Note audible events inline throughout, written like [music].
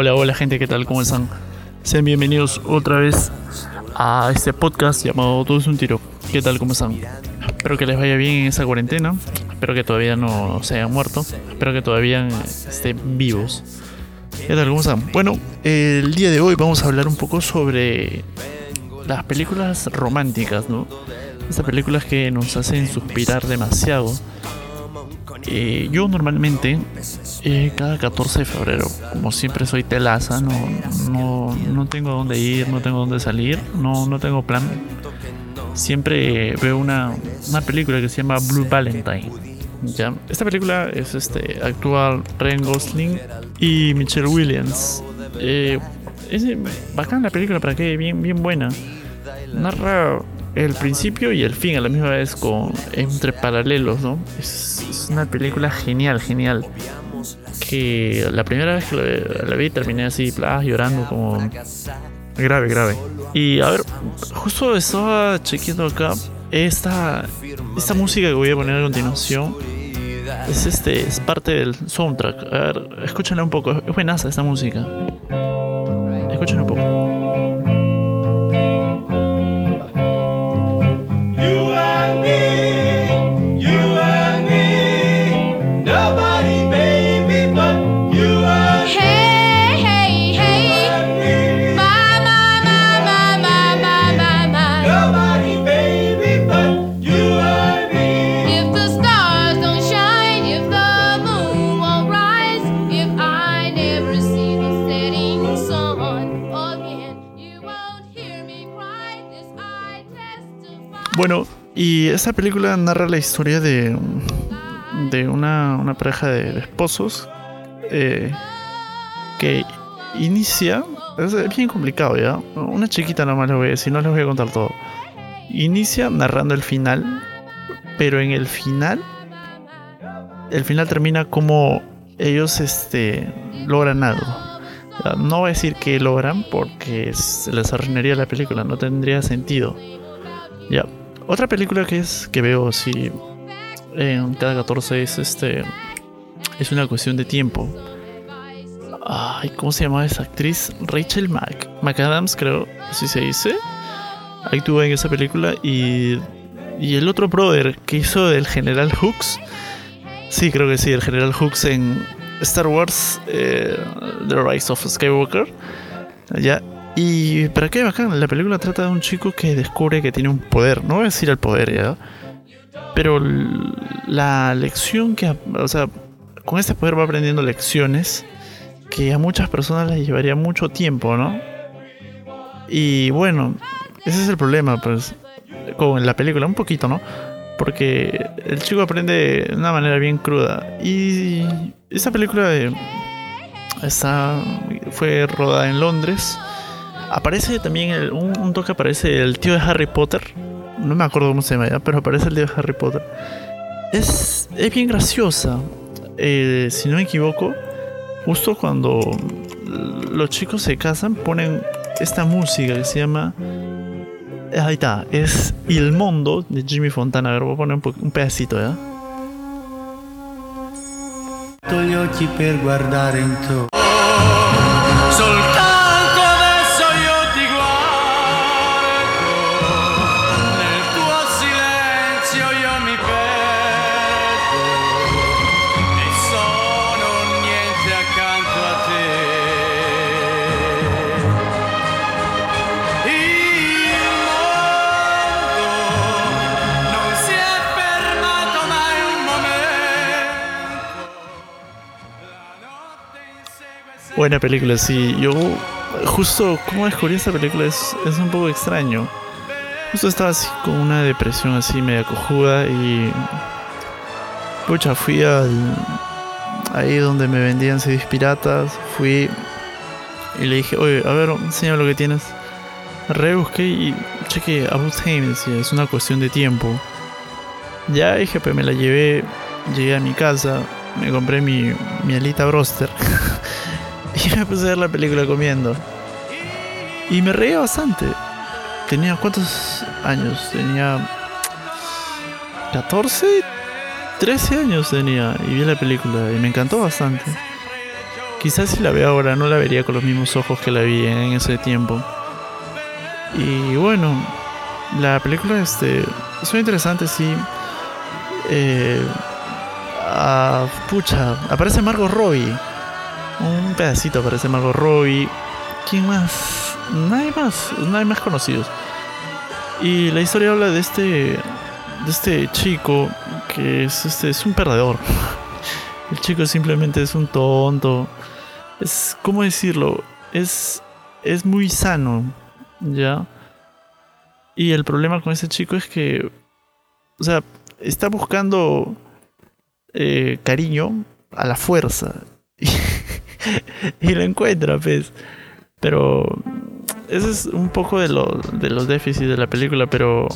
Hola, hola gente, ¿qué tal? ¿Cómo están? Sean bienvenidos otra vez a este podcast llamado Todo es un tiro. ¿Qué tal? ¿Cómo están? Espero que les vaya bien en esa cuarentena. Espero que todavía no se hayan muerto. Espero que todavía estén vivos. ¿Qué tal? ¿Cómo están? Bueno, el día de hoy vamos a hablar un poco sobre las películas románticas, ¿no? Estas películas que nos hacen suspirar demasiado. Eh, yo normalmente, eh, cada 14 de febrero, como siempre soy telaza, no, no, no tengo dónde ir, no tengo dónde salir, no, no tengo plan. Siempre veo una, una película que se llama Blue Valentine. ¿ya? Esta película es este, actúa Ryan Gosling y Michelle Williams. Eh, es bacán la película, para que bien, bien buena. Narra el principio y el fin a la misma vez con entre paralelos, ¿no? Es, una película genial, genial. Que la primera vez que la, vi terminé así, llorando como grave, grave. Y a ver, justo estaba chequeando acá esta esta música que voy a poner a continuación. Es este, es parte del soundtrack. A ver, escúchenla un poco. Es buenaza esta música. Y esa película narra la historia de, de una, una pareja de, esposos eh, que inicia. Es bien complicado ya. Una chiquita nomás les voy a decir, no les voy a contar todo. Inicia narrando el final, pero en el final, el final termina como ellos este, logran algo. No voy a decir que logran porque se les arruinaría la película, no tendría sentido. Ya, otra película que es que veo así en cada 14 es este es una cuestión de tiempo. Ay, ¿cómo se llama esa actriz? Rachel Mac McAdams, creo, así se dice. Actúa en esa película y y el otro brother que hizo del General Hooks. Sí, creo que sí, el General Hooks en Star Wars eh, The Rise of Skywalker. Ya, y para qué bacán, la película trata de un chico que descubre que tiene un poder, no voy a decir el poder ya, pero la lección que, o sea, con este poder va aprendiendo lecciones que a muchas personas les llevaría mucho tiempo, ¿no? Y bueno, ese es el problema, pues, con la película, un poquito, ¿no? Porque el chico aprende de una manera bien cruda. Y esta película de, está, fue rodada en Londres Aparece también un, toque, aparece el tío de Harry Potter. No me acuerdo cómo se llama ya, pero aparece el tío de Harry Potter. Es, es bien graciosa. Eh, si no me equivoco, justo cuando los chicos se casan, ponen esta música que se llama. Ahí está, es Il Mondo de Jimmy Fontana. A ver, voy a poner un, un pedacito ya. Gli occhi per guardare intorno. Buena película, sí. Yo justo como descubrí esta película es, es un poco extraño. Justo estaba así con una depresión así media cojuda y... Pucha, fui al... Ahí donde me vendían CDs piratas, fui y le dije, oye, a ver, enséñame lo que tienes. Rebusqué y cheque a decía, es una cuestión de tiempo. Ya dije, pues me la llevé, llegué a mi casa, me compré mi, mi alita broster. [laughs] [laughs] Y me puse a ver la película comiendo. Y me reía bastante. tenía cuántos años? Tenía 14, 13 años tenía y vi la película y me encantó bastante. Quizás si la veo ahora no la vería con los mismos ojos que la vi en ese tiempo. Y bueno, la película este, es muy interesante, sí. Eh, ah, pucha, aparece Margot Robbie. Un pedacito aparece Margot Robbie. ¿Quién más? Nadie más, nadie más conocidos. Y la historia habla de este, de este chico que es, este, es un perdedor. [laughs] El chico simplemente es un tonto. Es, ¿cómo decirlo? Es, es muy sano, ¿ya? Y el problema con ese chico es que, o sea, está buscando eh, cariño a la fuerza. [laughs] Y, lo encuentra, pues. Pero ese es un poco de, de los déficits de la película, pero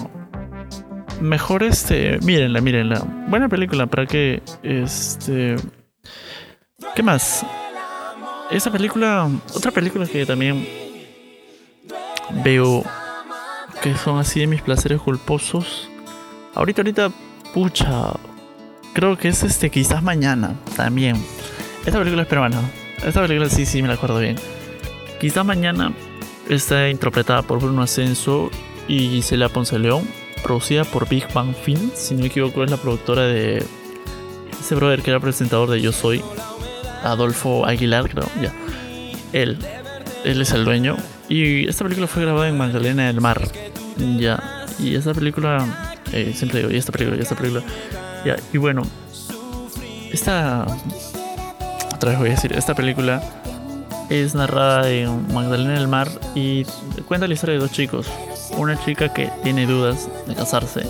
mejor este, mírenla, mírenla. Buena película para que este ¿Qué más? Esa película, otra película que también veo que son así de mis placeres culposos. Ahorita, ahorita, pucha, creo que es este, quizás mañana también. Esta película es peruana. Esta película sí, sí, me la acuerdo bien. Quizás mañana está interpretada por Bruno Ascenso y Gisela Ponce León, producida por Big Bang Film, si no me equivoco es la productora de ese brother que era presentador de Yo Soy, Adolfo Aguilar, creo, ya. Él, él es el dueño. Y esta película fue grabada en Magdalena del Mar, ya. Y esta película, eh, siempre digo, y esta película, y esta película, ya. Y bueno, esta, otra vez voy a decir, esta película es narrada en Magdalena del Mar y cuenta la historia de dos chicos. Una chica que tiene dudas de casarse.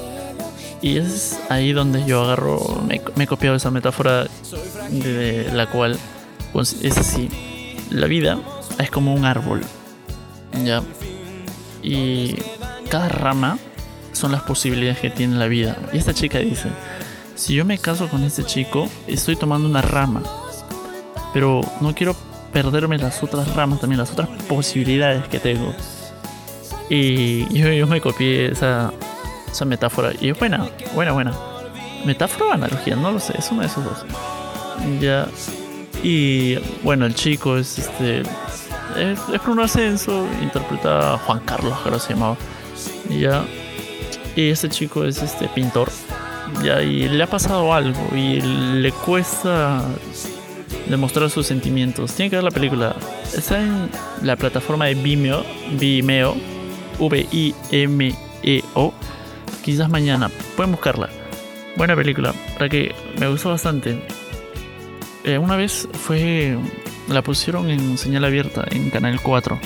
Y es ahí donde yo agarro, me, me he copiado esa metáfora de la cual pues, es así. La vida es como un árbol. ¿Ya? Y cada rama son las posibilidades que tiene la vida. Y esta chica dice, si yo me caso con este chico, estoy tomando una rama. Pero no quiero perderme las otras ramas también, las otras posibilidades que tengo. Y yo, me copié esa, esa metáfora. Y es buena, buena, buena. ¿Metáfora o analogía? No lo sé, es uno de esos dos. Ya. Y bueno, el chico es este. Es, es un ascenso, interpreta a Juan Carlos, creo que se llamaba. Ya. Y este chico es este pintor. Ya, y le ha pasado algo y le cuesta demostrar sus sentimientos. Tiene que ver la película. Está en la plataforma de Vimeo, Vimeo, V-I-M-E-O. Quizás mañana. Pueden buscarla. Buena película. Para que me gustó bastante. Eh, una vez fue. La pusieron en señal abierta en Canal 4.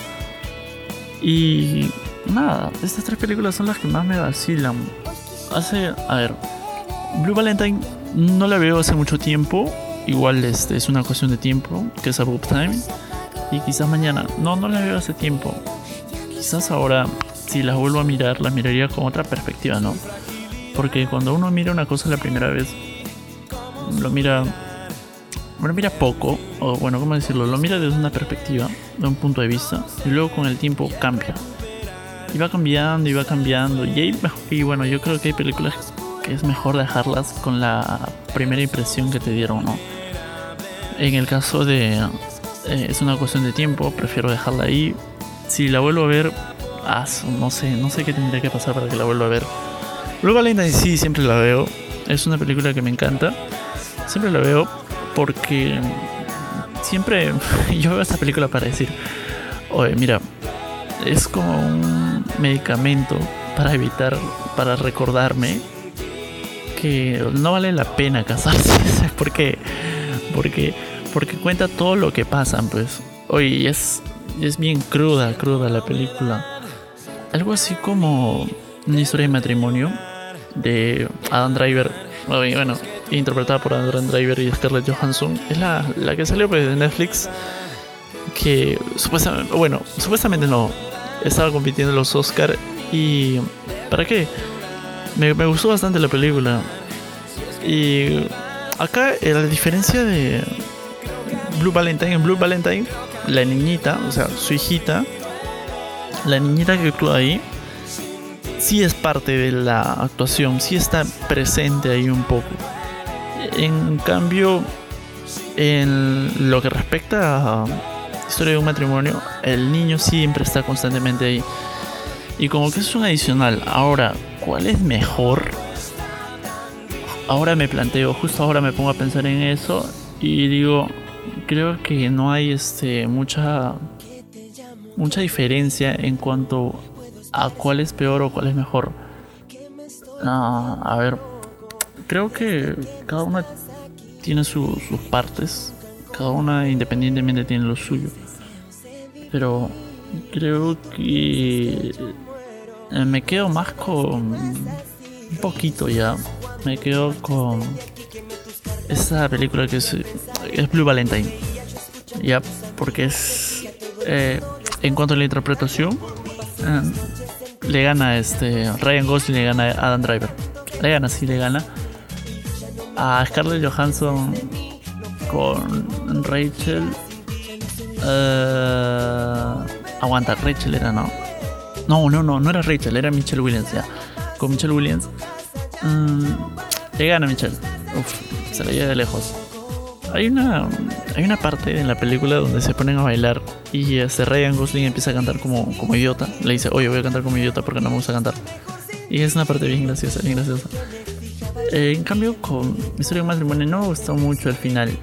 Y. Nada, estas tres películas son las que más me vacilan. Hace. A ver. Blue Valentine no la veo hace mucho tiempo. Igual este, es una cuestión de tiempo, que es Above Time. Y quizás mañana. No, no la veo hace tiempo. Quizás ahora, si la vuelvo a mirar, la miraría con otra perspectiva, ¿no? Porque cuando uno mira una cosa la primera vez, lo mira bueno, mira poco, o bueno, ¿cómo decirlo? Lo mira desde una perspectiva, de un punto de vista, y luego con el tiempo cambia. Y va cambiando, y va cambiando. Y, y bueno, yo creo que hay películas que es mejor dejarlas con la primera impresión que te dieron, ¿no? En el caso de... Eh, es una cuestión de tiempo, prefiero dejarla ahí. Si la vuelvo a ver, no sé, no sé qué tendría que pasar para que la vuelva a ver. Luego Valentine sí, siempre la veo. Es una película que me encanta. Siempre la veo porque siempre [laughs] yo veo esta película para decir, oye, mira, es como un medicamento para evitar, para recordarme que no vale la pena casarse, [laughs] porque, porque, porque cuenta todo lo que pasan, pues. Oye, es, es bien cruda, cruda la película. Algo así como una historia de matrimonio de Adam Driver. Bueno, interpretada por Andrew Driver y Scarlett Johansson, es la, la que salió pues, de Netflix. Que supuestamente, bueno, supuestamente no, estaba compitiendo en los Oscar y ¿para qué? Me, me, gustó bastante la película. Y acá eh, la diferencia de Blue Valentine, en Blue Valentine, la niñita, o sea, su hijita, la niñita que actúa ahí, sí es parte de la actuación, sí está presente ahí un poco. En cambio, en lo que respecta a historia de un matrimonio, el niño siempre está constantemente ahí. Y como que es un adicional. Ahora, ¿cuál es mejor? Ahora me planteo, justo ahora me pongo a pensar en eso y digo, creo que no hay este mucha mucha diferencia en cuanto a cuál es peor o cuál es mejor. No, a ver, creo que cada una tiene sus partes, cada una independientemente tiene lo suyo. Pero creo que eh, me quedo más con un poquito ya. Me quedo con esa película que es, es Blue Valentine. Ya, porque es eh, en cuanto a la interpretación, eh, le gana este Ryan Gosling, le gana a Adam Driver. Le gana, sí, le gana a Scarlett Johansson con Rachel. Uh, aguanta, Rachel era, ¿no? No, no, no, no era Rachel, era Michelle Williams, ya. Con Michelle Williams. Mm, le gana Michelle. Uf, se la lleva de lejos. Hay una, hay una parte en la película donde se ponen a bailar y este Ryan Gosling empieza a cantar como, como idiota. Le dice, oye, voy a cantar como idiota porque no me gusta cantar. Y es una parte bien graciosa, bien graciosa. Eh, en cambio, con Historia de Matrimonio no me gustó mucho el final.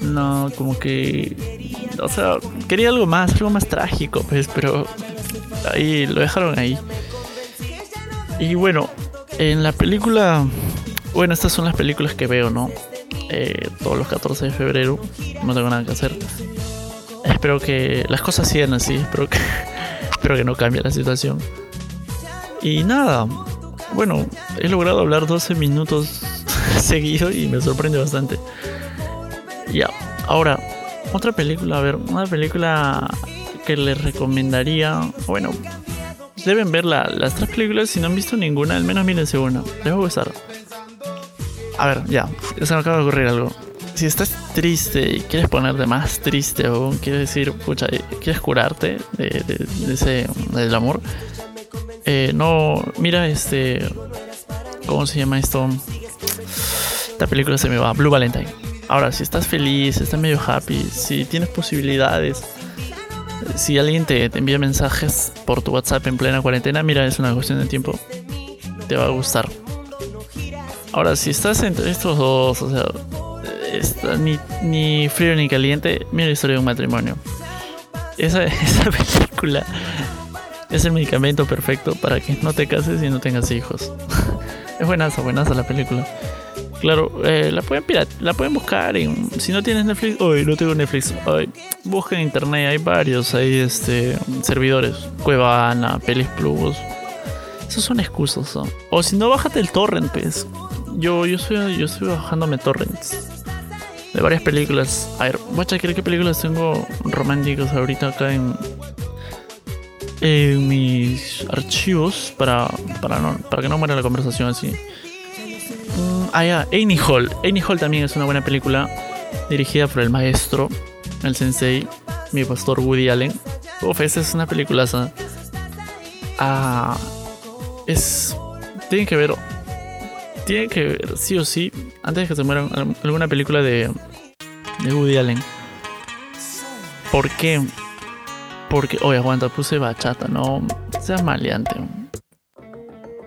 No, como que. O sea, quería algo más, algo más trágico, pues, pero. Ahí lo dejaron ahí. Y bueno, en la película. Bueno, estas son las películas que veo, ¿no? Eh, todos los 14 de febrero. No tengo nada que hacer. Espero que las cosas sigan así. Espero que, [laughs] espero que no cambie la situación. Y nada. Bueno, he logrado hablar 12 minutos [laughs] seguido y me sorprende bastante. Ya, ahora, otra película, a ver, una película que les recomendaría. Bueno, deben ver las tres películas. Si no han visto ninguna, al menos miren una. Les va a gustar. A ver, ya, se me acaba de ocurrir algo. Si estás triste y quieres ponerte más triste o quieres decir, pucha, quieres curarte de, ese, del amor, eh, no, mira este, ¿cómo se llama esto? Esta película se me va, Blue Valentine. Ahora, si estás feliz, estás medio happy, si tienes posibilidades, si alguien te, te envía mensajes por tu WhatsApp en plena cuarentena, mira, es una cuestión de tiempo, te va a gustar. Ahora, si estás entre estos dos, o sea, ni, ni, frío ni caliente, mira la historia de un matrimonio. Esa, [laughs] esa película es el medicamento perfecto para que no te cases y no tengas hijos. [laughs] es buenaza, buenaza la película. Claro, eh, la pueden la pueden buscar en, si no tienes Netflix, hoy no tengo Netflix, hoy busca en internet, hay varios, hay este servidores, Cuevana, Pelis Plus. Esos son excusas, O si no, bájate el torrent, pues yo, yo, estoy, yo estoy bajándome torrents de varias películas. A ver, voy a chequear qué películas tengo románticas ahorita acá en, en mis archivos para, para, no, para que no muera la conversación así. Mm, ah, ya, Annie Hall. Annie Hall también es una buena película dirigida por el maestro, el sensei, mi pastor Woody Allen. Uf, esa es una peliculaza. Ah, es. Tienen que ver tiene que ver, sí o sí, antes de que se muera alguna película de, de Woody Allen. ¿Por qué? Porque, oye, aguanta, puse bachata, no seas maleante.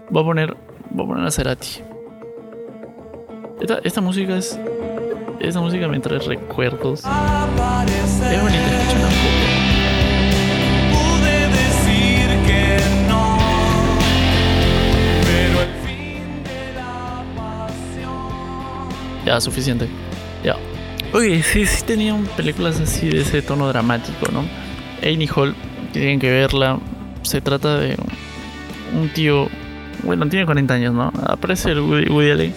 Voy a poner, voy a poner a Cerati. Esta, esta música es, esta música me trae recuerdos. Es bonita, poco. Ya, suficiente. Ya. Oye, sí, sí tenían películas así de ese tono dramático, ¿no? Annie Hall, tienen que verla. Se trata de un tío, bueno, tiene 40 años, ¿no? Aparece el Woody, Allen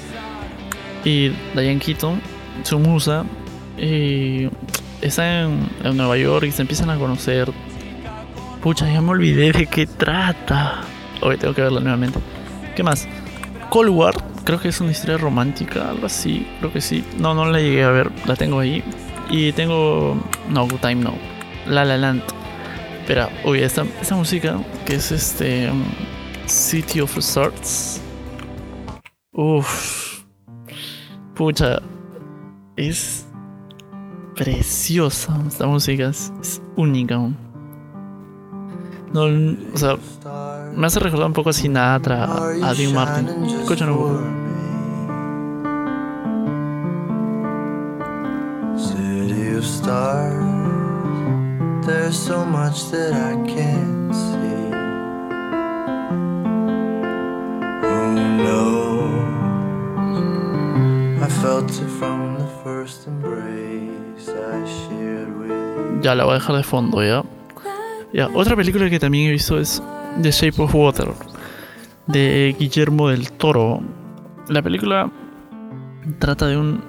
y Diane Keaton, su musa, y está en, en, Nueva York y se empiezan a conocer. Pucha, ya me olvidé de qué trata. Hoy tengo que verla nuevamente. ¿Qué más? Cold War creo que es una historia romántica, algo así, creo que sí. No, no la llegué a ver, la tengo ahí. Y tengo. No, Good Time No. La La Land. Espera, uy, esta, esta música que es este. City of Stars. Uff. Pucha. Es preciosa. Esta música es, es única. No, o sea, me hace recordar un poco a Sinatra, a Dean Martin. Escúchalo un poco. Stars, there's so much that I can't see. Who knows? I felt it from the first embrace I shared with you. Ya la voy a dejar de fondo, ¿ya? Ya, otra película que también he visto es The Shape of Water, de Guillermo del Toro. La película trata de un...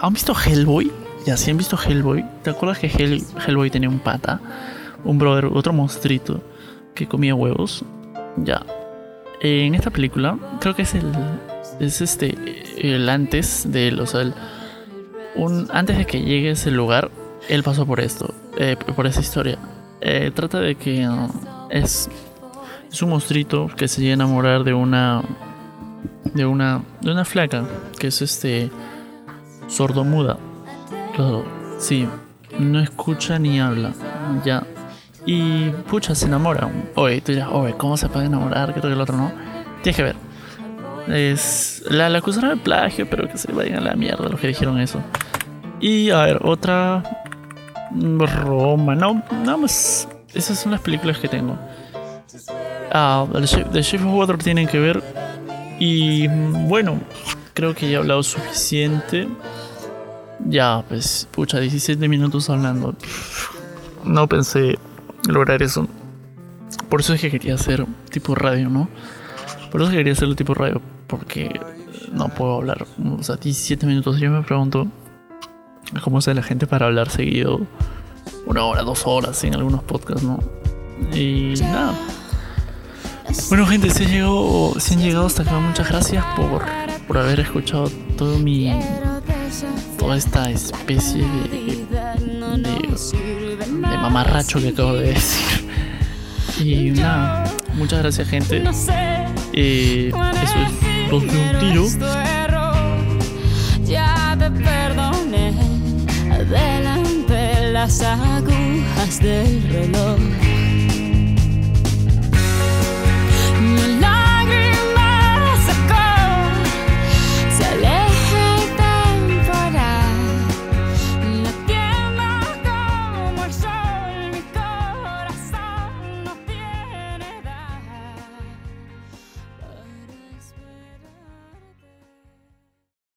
¿Han visto Hellboy? Ya, si han visto Hellboy. ¿Te acuerdas que Hell- Hellboy tenía un pata? Un brother, otro monstruito que comía huevos. Ya. En esta película, creo que es el... Es este... El antes de o sea, el- antes de que llegue a ese lugar, él pasó por esto, eh, por esa historia. Eh, trata de que uh, es, es un monstruito que se llega a enamorar de una de una de una flaca que es este sordomuda. Sí, no escucha ni habla. Ya. Y pucha, se enamora. Oye, tú dirás, oye, ¿cómo se puede enamorar? Que todo el otro no. Tienes que ver. Es, la, la acusaron de plagio, pero que se vayan a la mierda los que dijeron eso. Y a ver, otra. Roma, no, nada más. Esas son las películas que tengo. Ah, The Shape, The Shape of Water tienen que ver. Y mm, bueno, creo que ya he hablado suficiente. Ya, pues, pucha, 17 minutos hablando. No pensé lograr eso. Por eso es que quería hacer tipo radio, ¿no? Por eso quería hacerlo tipo radio. Porque no puedo hablar. O sea, 17 minutos. Yo me pregunto cómo hace la gente para hablar seguido. Una hora, dos horas en algunos podcasts, ¿no? Y nada. Bueno, gente, si llegado, si han llegado hasta acá, muchas gracias por, por haber escuchado todo mi. Toda esta especie de. de, de mamarracho que acabo de decir. Y nada, muchas gracias, gente. Eh, eso es dos de un tiro. Ya te perdoné, adelante las agujas del reloj.